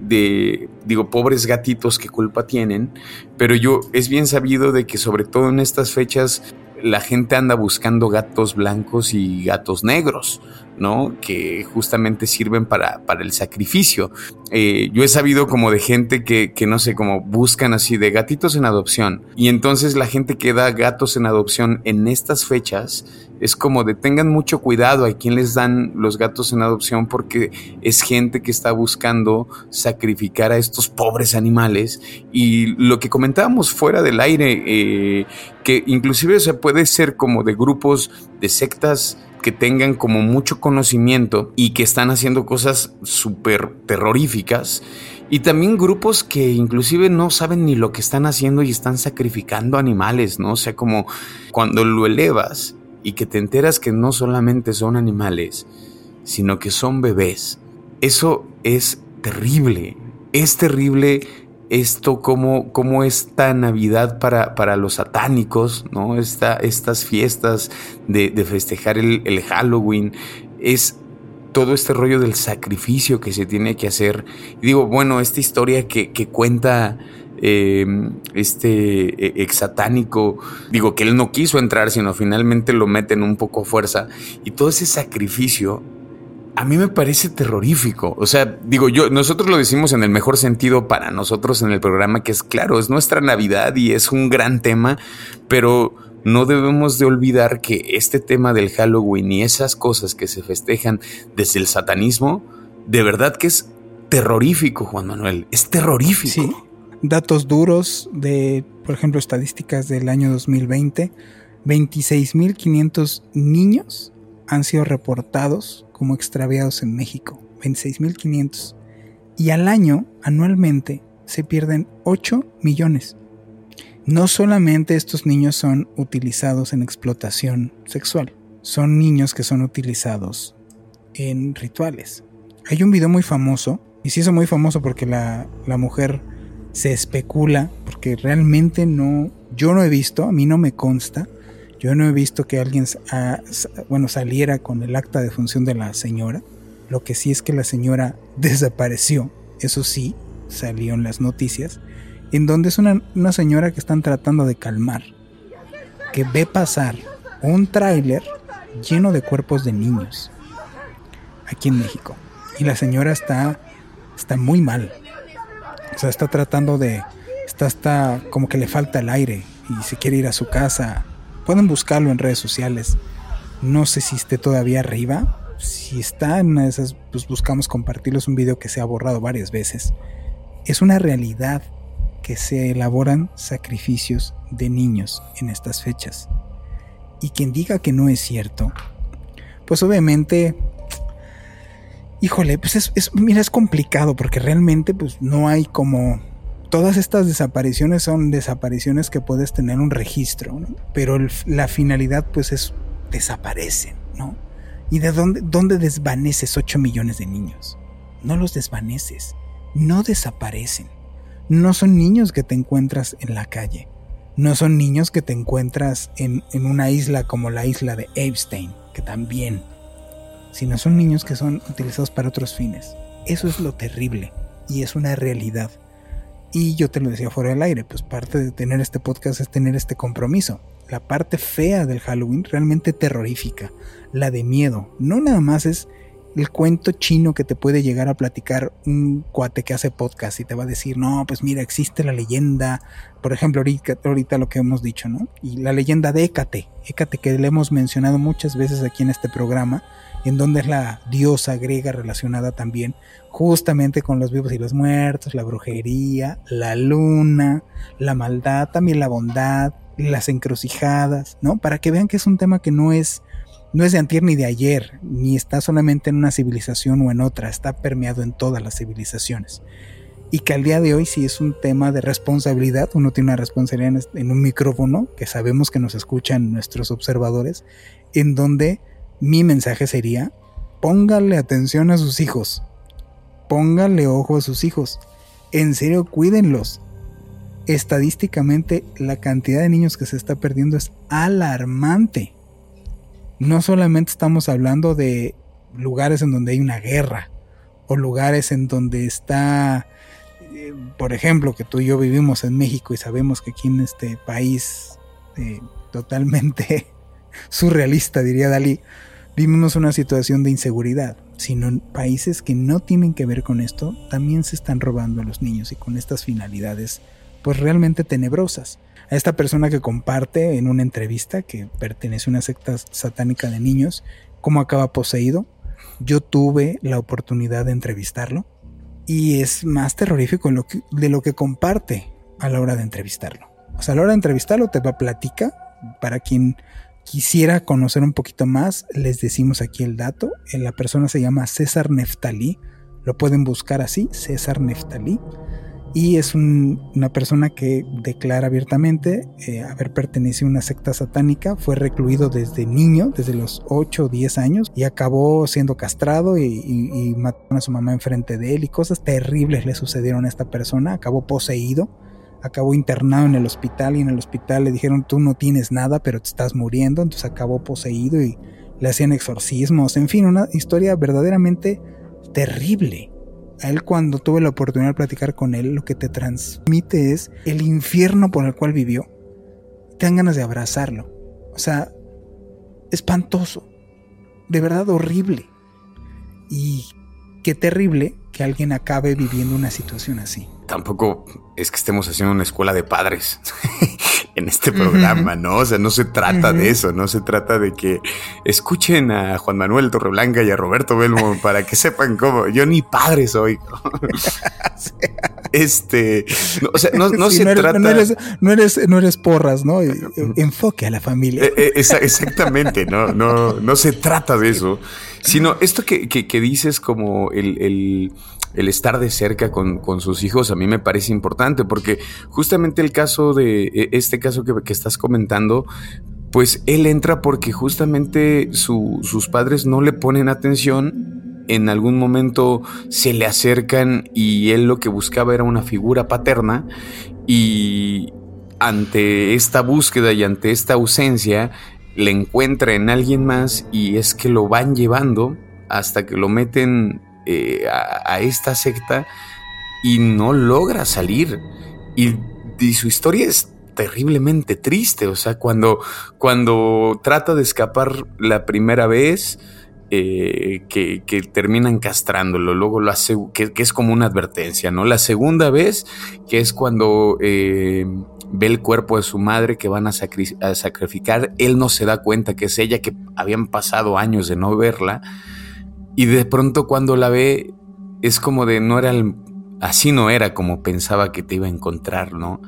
de, digo, pobres gatitos, ¿qué culpa tienen? Pero yo, es bien sabido de que sobre todo en estas fechas la gente anda buscando gatos blancos y gatos negros, ¿no? Que justamente sirven para, para el sacrificio. Eh, yo he sabido como de gente que, que, no sé, como buscan así de gatitos en adopción. Y entonces la gente que da gatos en adopción en estas fechas es como de tengan mucho cuidado a quien les dan los gatos en adopción porque es gente que está buscando sacrificar a estos pobres animales. Y lo que comentábamos fuera del aire, eh, que inclusive se puede ser como de grupos de sectas que tengan como mucho conocimiento y que están haciendo cosas súper terroríficas. Y también grupos que inclusive no saben ni lo que están haciendo y están sacrificando animales, ¿no? O sea, como cuando lo elevas y que te enteras que no solamente son animales, sino que son bebés. Eso es terrible. Es terrible esto como, como esta Navidad para, para los satánicos, ¿no? Esta, estas fiestas de, festejar el, Halloween, es todo este rollo del sacrificio que se tiene que hacer. Y digo, bueno, esta historia que, cuenta eh, este e, ex satánico, digo que él no quiso entrar, sino finalmente lo meten un poco a fuerza. Y todo ese sacrificio a mí me parece terrorífico. O sea, digo yo, nosotros lo decimos en el mejor sentido para nosotros en el programa, que es claro, es nuestra Navidad y es un gran tema, pero no debemos de olvidar que este tema del Halloween y esas cosas que se festejan desde el satanismo, de verdad que es terrorífico, Juan Manuel, es terrorífico. Sí. Datos duros de, por ejemplo, estadísticas del año 2020, 26.500 niños han sido reportados como extraviados en México, 26.500. Y al año, anualmente, se pierden 8 millones. No solamente estos niños son utilizados en explotación sexual, son niños que son utilizados en rituales. Hay un video muy famoso, y se hizo muy famoso porque la, la mujer se especula, porque realmente no, yo no he visto, a mí no me consta, yo no he visto que alguien bueno, saliera con el acta de función de la señora. Lo que sí es que la señora [LAUGHS] desapareció. Eso sí, salió en las noticias. En donde es una, una señora que están tratando de calmar. Que ve pasar un tráiler lleno de cuerpos de niños. Aquí en México. Y la señora está, está muy mal. O sea, está tratando de... Está, está como que le falta el aire. Y se quiere ir a su casa Pueden buscarlo en redes sociales. No sé si esté todavía arriba. Si está en una de esas, pues buscamos compartirles un video que se ha borrado varias veces. Es una realidad que se elaboran sacrificios de niños en estas fechas. Y quien diga que no es cierto, pues obviamente, híjole, pues es, mira, es complicado porque realmente pues no hay como... Todas estas desapariciones son desapariciones que puedes tener un registro, pero la finalidad pues es desaparecen, ¿no? ¿Y de dónde, dónde desvaneces 8 millones de niños? No los desvaneces, no desaparecen. No son niños que te encuentras en la calle, no son niños que te encuentras en, en una isla como la isla de Epstein, que también, sino son niños que son utilizados para otros fines. Eso es lo terrible y es una realidad. Y yo te lo decía fuera del aire, pues parte de tener este podcast es tener este compromiso. La parte fea del Halloween, realmente terrorífica, la de miedo, no nada más es el cuento chino que te puede llegar a platicar un cuate que hace podcast y te va a decir, no, pues mira, existe la leyenda, por ejemplo, ahorita, ahorita lo que hemos dicho, ¿no? Y la leyenda de Hécate, Hécate que le hemos mencionado muchas veces aquí en este programa, en donde es la diosa griega relacionada también justamente con los vivos y los muertos, la brujería, la luna, la maldad, también la bondad, las encrucijadas, ¿no? Para que vean que es un tema que no es no es de antier ni de ayer, ni está solamente en una civilización o en otra, está permeado en todas las civilizaciones. Y que al día de hoy sí es un tema de responsabilidad, uno tiene una responsabilidad en un micrófono, que sabemos que nos escuchan nuestros observadores, en donde mi mensaje sería, póngale atención a sus hijos, póngale ojo a sus hijos, en serio cuídenlos. Estadísticamente la cantidad de niños que se está perdiendo es alarmante. No solamente estamos hablando de lugares en donde hay una guerra o lugares en donde está, eh, por ejemplo, que tú y yo vivimos en México y sabemos que aquí en este país eh, totalmente [LAUGHS] surrealista, diría Dalí, vivimos una situación de inseguridad, sino países que no tienen que ver con esto, también se están robando a los niños y con estas finalidades pues realmente tenebrosas a esta persona que comparte en una entrevista que pertenece a una secta satánica de niños, cómo acaba poseído. Yo tuve la oportunidad de entrevistarlo y es más terrorífico de lo que comparte a la hora de entrevistarlo. O sea, a la hora de entrevistarlo te va a platicar. Para quien quisiera conocer un poquito más, les decimos aquí el dato. Eh, la persona se llama César Neftalí. Lo pueden buscar así, César Neftalí y es una persona que declara abiertamente eh, haber pertenecido a una secta satánica, fue recluido desde niño, desde los 8 o 10 años, y acabó siendo castrado y, y, mató a su mamá enfrente de él y cosas terribles le sucedieron a esta persona, acabó poseído, acabó internado en el hospital y en el hospital le dijeron tú no tienes nada pero te estás muriendo, entonces acabó poseído y le hacían exorcismos, en fin, una historia verdaderamente terrible a él cuando tuve la oportunidad de platicar con él, lo que te transmite es el infierno por el cual vivió. Te dan ganas de abrazarlo. O sea, espantoso. De verdad horrible. Y qué terrible que alguien acabe viviendo una situación así. Tampoco es que estemos haciendo una escuela de padres. [LAUGHS] en este programa, ¿no? O sea, no se trata de eso, no se trata de que escuchen a Juan Manuel Torreblanca y a Roberto Belmo [LAUGHS] para que sepan cómo. Yo ni padre soy. [LAUGHS] este, o sea, no, se trata. No eres, no eres, porras, ¿no? Enfoque a la familia. Eh, eh, exactamente, no, no, no se trata de eso, sino esto que, que, dices como el el estar de cerca con, sus hijos a mí me parece importante porque justamente el caso de e, este caso que, estás comentando, pues él entra porque justamente sus padres no le ponen atención, en algún momento se le acercan y él lo que buscaba era una figura paterna y ante esta búsqueda y ante esta ausencia le encuentra en alguien más y es que lo van llevando hasta que lo meten eh, a, esta secta y no logra salir. Y, su historia es terriblemente triste. O sea, cuando, cuando trata de escapar la primera vez, eh, que, terminan castrándolo, luego lo hace, que, es como una advertencia, ¿no? La segunda vez, que es cuando eh, ve el cuerpo de su madre que van a, a, sacrificar, él no se da cuenta que es ella, que habían pasado años de no verla, y de pronto cuando la ve es como de no era así no era como pensaba que te iba a encontrar, ¿no?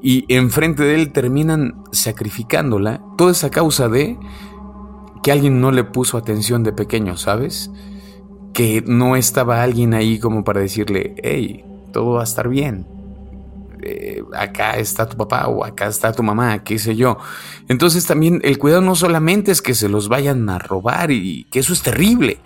Y enfrente de él terminan sacrificándola, toda esa causa de que alguien no le puso atención de pequeño, ¿sabes? Que no estaba alguien ahí como para decirle, hey, todo va a estar bien. Acá está tu papá o acá está tu mamá, qué sé yo. Entonces también el cuidado no solamente es que se los vayan a robar y que eso es terrible,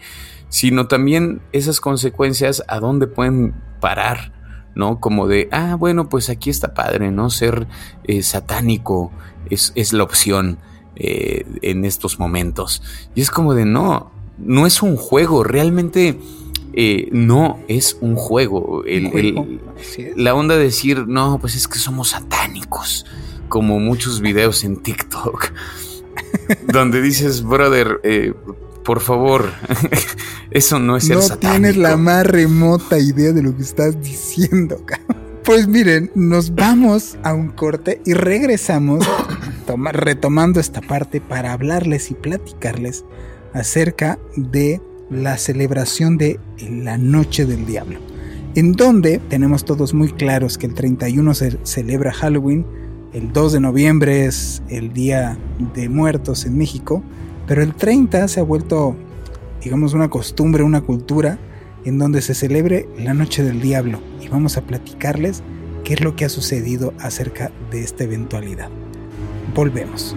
sino también esas consecuencias a dónde pueden parar, ¿no? Como de, ah, bueno, pues aquí está padre, ¿no? Ser eh, satánico es, es, la opción eh, en estos momentos. Y es como de, no, no es un juego, realmente eh, no es un juego. la onda de decir, no, pues es que somos satánicos, como muchos videos en TikTok, [LAUGHS] donde dices, brother, eh, por favor, [LAUGHS] eso no es ser no tienes la más remota idea de lo que estás diciendo, [LAUGHS] Pues miren, nos vamos a un corte y regresamos [COUGHS] retomando esta parte para hablarles y platicarles acerca de la celebración de la Noche del Diablo, en donde tenemos todos muy claros que el 31 se celebra Halloween, el 2 de noviembre es el Día de Muertos en México, pero el 30 se ha vuelto, digamos, una costumbre, una cultura en donde se celebre la Noche del Diablo y vamos a platicarles qué es lo que ha sucedido acerca de esta eventualidad. Volvemos.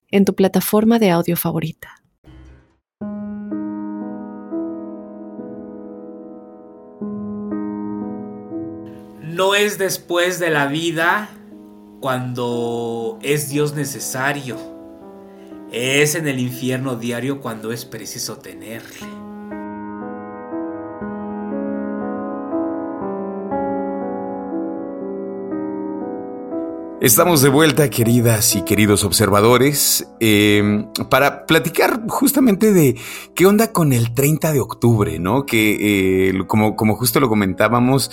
en tu plataforma de audio favorita. No es después de la vida cuando es Dios necesario. Es en el infierno diario cuando es preciso tenerle. Estamos de vuelta, queridas y queridos observadores, em, para platicar justamente de qué onda con el 30 de octubre, ¿no? Que eh, como, como justo lo comentábamos,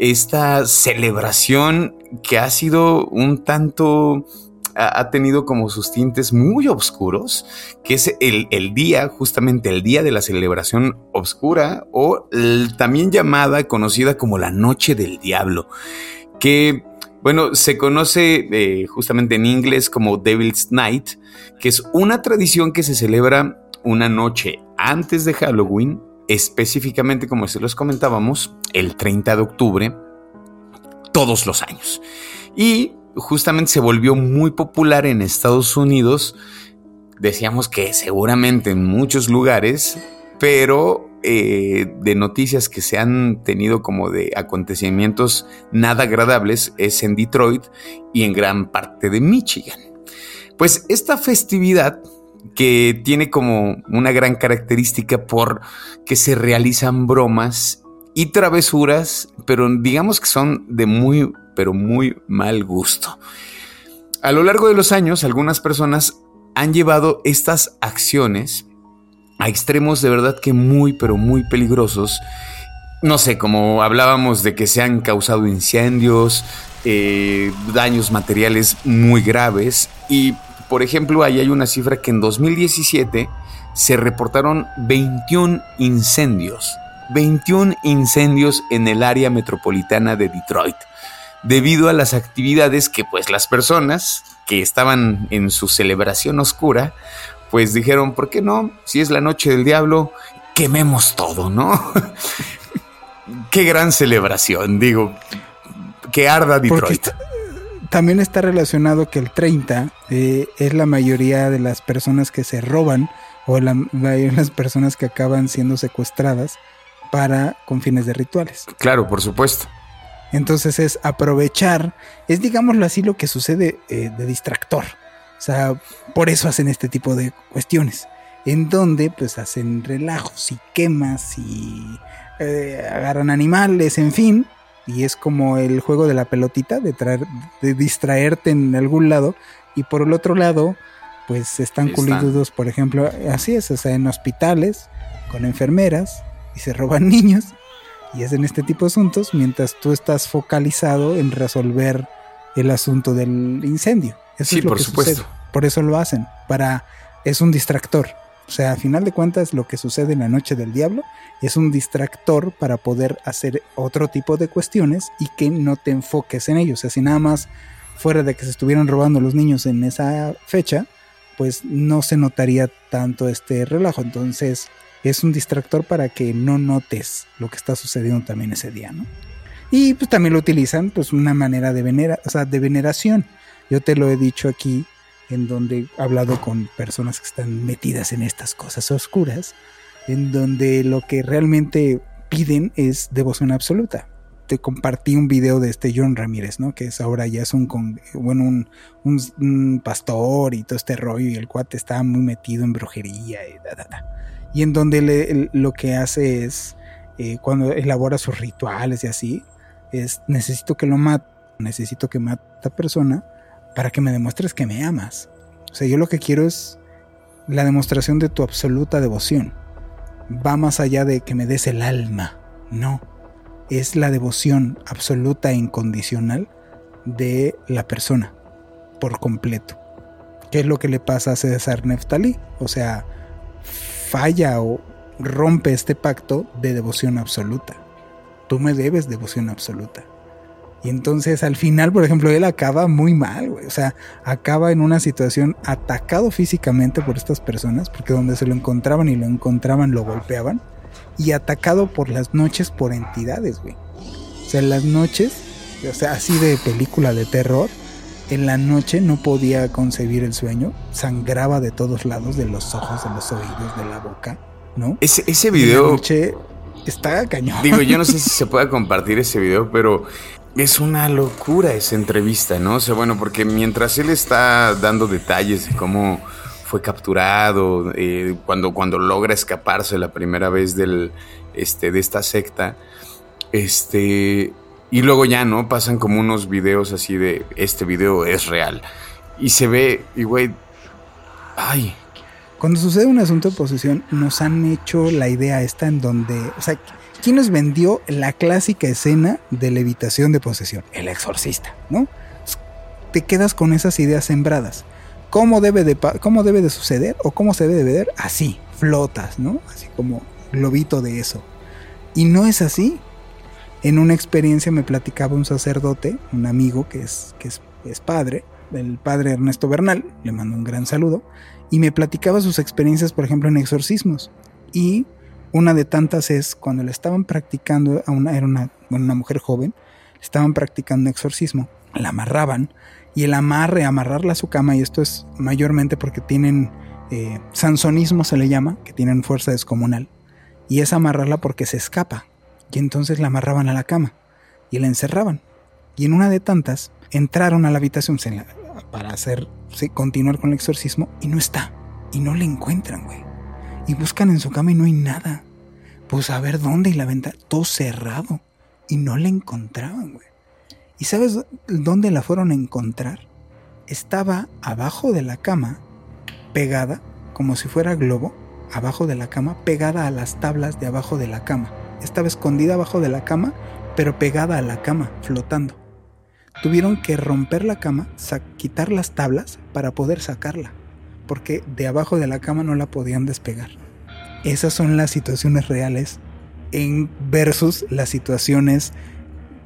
esta celebración que ha sido un tanto ha tenido como sus tintes muy oscuros, que es el, el, día, justamente el día de la celebración oscura, o también llamada, conocida como la Noche del Diablo, que bueno, se conoce eh, justamente en inglés como Devil's Night, que es una tradición que se celebra una noche antes de Halloween, específicamente como se los comentábamos, el 30 de octubre, todos los años. Y justamente se volvió muy popular en Estados Unidos. Decíamos que seguramente en muchos lugares, pero eh, de noticias que se han tenido como de acontecimientos nada agradables es en Detroit y en gran parte de Michigan. Pues esta festividad que tiene como una gran característica por que se realizan bromas y travesuras, pero digamos que son de muy, pero muy mal gusto. A lo largo de los años, algunas personas han llevado estas acciones a extremos de verdad que muy, pero muy peligrosos. No sé, como hablábamos de que se han causado incendios, eh, daños materiales muy graves y, por ejemplo, ahí hay una cifra que en 2017 se reportaron 21 incendios, 21 incendios en el área metropolitana de Detroit, debido a las actividades que pues las personas que estaban en su celebración oscura pues dijeron, ¿por qué no? Si es la noche del diablo, quememos todo, ¿no? [LAUGHS] qué gran celebración, digo, que arda Detroit. también está relacionado que el 30 eh, es la mayoría de las personas que se roban o la, las personas que acaban siendo secuestradas para con fines de rituales. Claro, por supuesto. Entonces es aprovechar, es digámoslo así lo que sucede eh, de distractor. O sea, por eso hacen este tipo de cuestiones. En donde pues hacen relajos y quemas y eh, agarran animales, en fin. Y es como el juego de la pelotita, de, traer, de distraerte en algún lado. Y por el otro lado, pues están culidudos, por ejemplo, así es, o sea, en hospitales, con enfermeras, y se roban [LAUGHS] niños, y hacen este tipo de asuntos, mientras tú estás focalizado en resolver el asunto del incendio. Sí, por supuesto. Por eso lo hacen, para, es un distractor. O sea, a final de cuentas, lo que sucede en la noche del diablo es un distractor para poder hacer otro tipo de cuestiones y que no te enfoques en ellos. O sea, si nada más fuera de que se estuvieran robando los niños en esa fecha, pues no se notaría tanto este relajo. Entonces, es un distractor para que no notes lo que está sucediendo también ese día, ¿no? Y pues también lo utilizan, pues una manera de venera, o sea, de veneración. Yo te lo he dicho aquí en donde he hablado con personas que están metidas en estas cosas oscuras, en donde lo que realmente piden es devoción absoluta. Te compartí un video de este John Ramírez, ¿no? Que es ahora ya es un, bueno, un, pastor y todo este rollo y el cuate está muy metido en brujería y da, da, da. Y en donde lo que hace es, eh, cuando elabora sus rituales y así, es necesito que lo mate, necesito que mate a esta persona para que me demuestres que me amas. O sea, yo lo que quiero es la demostración de tu absoluta devoción. Va más allá de que me des el alma. No. Es la devoción absoluta e incondicional de la persona. Por completo. ¿Qué es lo que le pasa a César Neftali? O sea, falla o rompe este pacto de devoción absoluta. Tú me debes devoción absoluta. Y entonces al final, por ejemplo, él acaba muy mal, güey. O sea, acaba en una situación atacado físicamente por estas personas, porque donde se lo encontraban y lo encontraban lo golpeaban. Y atacado por las noches por entidades, güey. O sea, en las noches, o sea, así de película de terror, en la noche no podía concebir el sueño, sangraba de todos lados, de los ojos, de los oídos, de la boca, ¿no? Ese, ese video... noche está cañón. Digo, yo no sé [LAUGHS] si se puede compartir ese video, pero es una locura esa entrevista, ¿no? O sea, bueno, porque mientras él está dando detalles de cómo fue capturado, eh, cuando, cuando logra escaparse la primera vez del, este, de esta secta, este, y luego ya, ¿no? Pasan como unos videos así de, este video es real. Y se ve, y güey, ay. Cuando sucede un asunto de posesión, nos han hecho la idea esta en donde, o sea, ¿Quién nos vendió la clásica escena de levitación de posesión? El exorcista, ¿no? Te quedas con esas ideas sembradas. ¿Cómo debe de, cómo debe de suceder o cómo se debe de ver? Así, flotas, ¿no? Así como globito de eso. Y no es así. En una experiencia me platicaba un sacerdote, un amigo que es, que es, es padre, el padre Ernesto Bernal, le mando un gran saludo, y me platicaba sus experiencias, por ejemplo, en exorcismos. Y una de tantas es cuando le estaban practicando, a una, era una, una mujer joven, estaban practicando exorcismo, la amarraban y el amarre, amarrarla a su cama, y esto es mayormente porque tienen eh, sansonismo se le llama, que tienen fuerza descomunal, y es amarrarla porque se escapa, y entonces la amarraban a la cama y la encerraban. Y en una de tantas entraron a la habitación para hacer, continuar con el exorcismo y no está, y no le encuentran, güey. Y buscan en su cama y no hay nada. Pues a ver dónde y la ventana, todo cerrado. Y no la encontraban, güey. ¿Y sabes dónde la fueron a encontrar? Estaba abajo de la cama, pegada, como si fuera globo, abajo de la cama, pegada a las tablas de abajo de la cama. Estaba escondida abajo de la cama, pero pegada a la cama, flotando. Tuvieron que romper la cama, quitar las tablas para poder sacarla porque de abajo de la cama no la podían despegar. Esas son las situaciones reales en versus las situaciones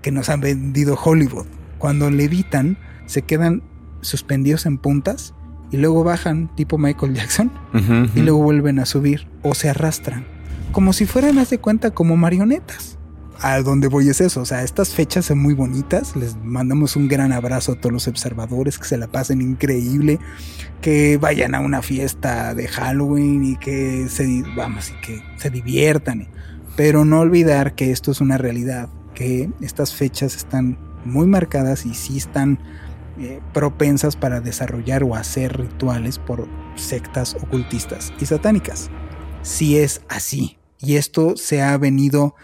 que nos han vendido Hollywood. Cuando levitan, se quedan suspendidos en puntas y luego bajan tipo Michael Jackson y luego vuelven a subir o se arrastran. Como si fueran, haz de cuenta, como marionetas a donde voy es eso. O sea, estas fechas son muy bonitas. Les mandamos un gran abrazo a todos los observadores, que se la pasen increíble, que vayan a una fiesta de Halloween y que se, vamos, y que se diviertan. Pero no olvidar que esto es una realidad que estas fechas están muy marcadas y sí están eh, propensas para desarrollar o hacer rituales por sectas ocultistas y satánicas. Si es así, y esto se ha venido,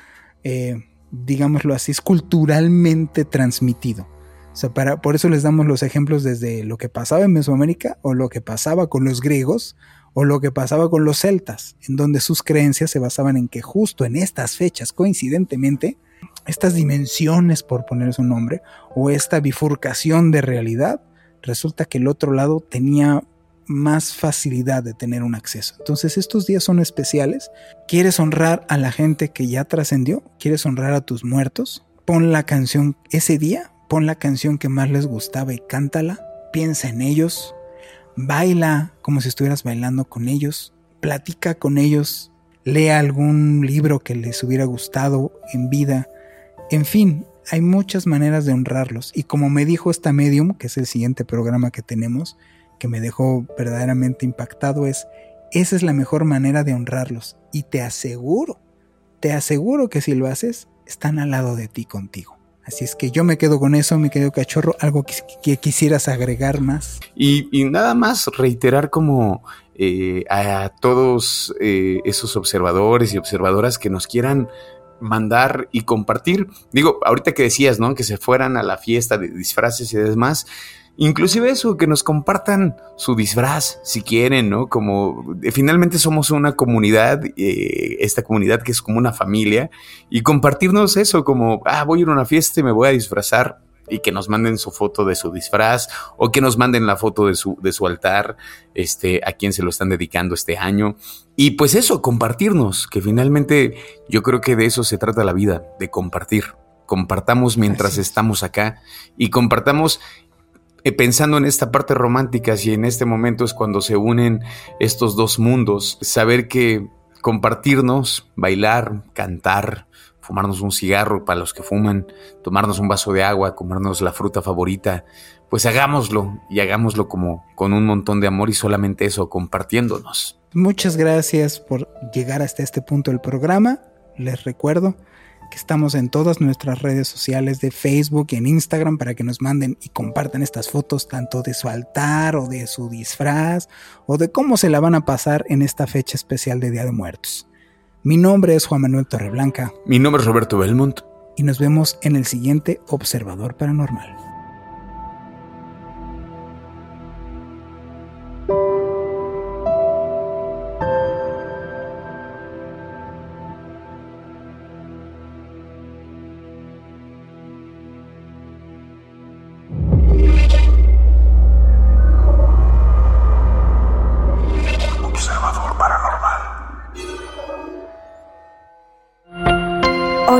eh, digámoslo así, es culturalmente transmitido. O sea, para, por eso les damos los ejemplos desde lo que pasaba en Mesoamérica o lo que pasaba con los griegos o lo que pasaba con los celtas, en donde sus creencias se basaban en que justo en estas fechas, coincidentemente, estas dimensiones, por poner su nombre, o esta bifurcación de realidad, resulta que el otro lado tenía más facilidad de tener un acceso. Entonces estos días son especiales. ¿Quieres honrar a la gente que ya trascendió? ¿Quieres honrar a tus muertos? Pon la canción ese día pon la canción que más les gustaba y cántala, piensa en ellos, baila como si estuvieras bailando con ellos, platica con ellos, lea algún libro que les hubiera gustado en vida, en fin, hay muchas maneras de honrarlos y como me dijo esta medium, que es el siguiente programa que tenemos, que me dejó verdaderamente impactado, es, esa es la mejor manera de honrarlos y te aseguro, te aseguro que si lo haces, están al lado de ti contigo. Así es que yo me quedo con eso, mi querido cachorro. Algo que, quisieras agregar más. Y, nada más reiterar como eh, a todos eh, esos observadores y observadoras que nos quieran mandar y compartir. Digo, ahorita que decías, ¿no? Que se fueran a la fiesta de disfraces y demás. Inclusive eso, que nos compartan su disfraz si quieren, ¿no? Como eh, finalmente somos una comunidad, eh, esta comunidad que es como una familia, y compartirnos eso, como, ah, voy a ir a una fiesta y me voy a disfrazar, y que nos manden su foto de su disfraz, o que nos manden la foto de su, de su altar, este, a quien se lo están dedicando este año. Y pues eso, compartirnos, que finalmente yo creo que de eso se trata la vida, de compartir compartamos mientras estamos acá y compartamos pensando en esta parte romántica, si en este momento es cuando se unen estos dos mundos, saber que compartirnos, bailar, cantar, fumarnos un cigarro para los que fuman, tomarnos un vaso de agua, comernos la fruta favorita, pues hagámoslo y hagámoslo como con un montón de amor y solamente eso, compartiéndonos. Muchas gracias por llegar hasta este punto del programa. Les recuerdo estamos en todas nuestras redes sociales de Facebook y en Instagram para que nos manden y compartan estas fotos tanto de su altar o de su disfraz o de cómo se la van a pasar en esta fecha especial de Día de Muertos. Mi nombre es Juan Manuel Torreblanca. Mi nombre es Roberto Belmont. Y nos vemos en el siguiente Observador Paranormal.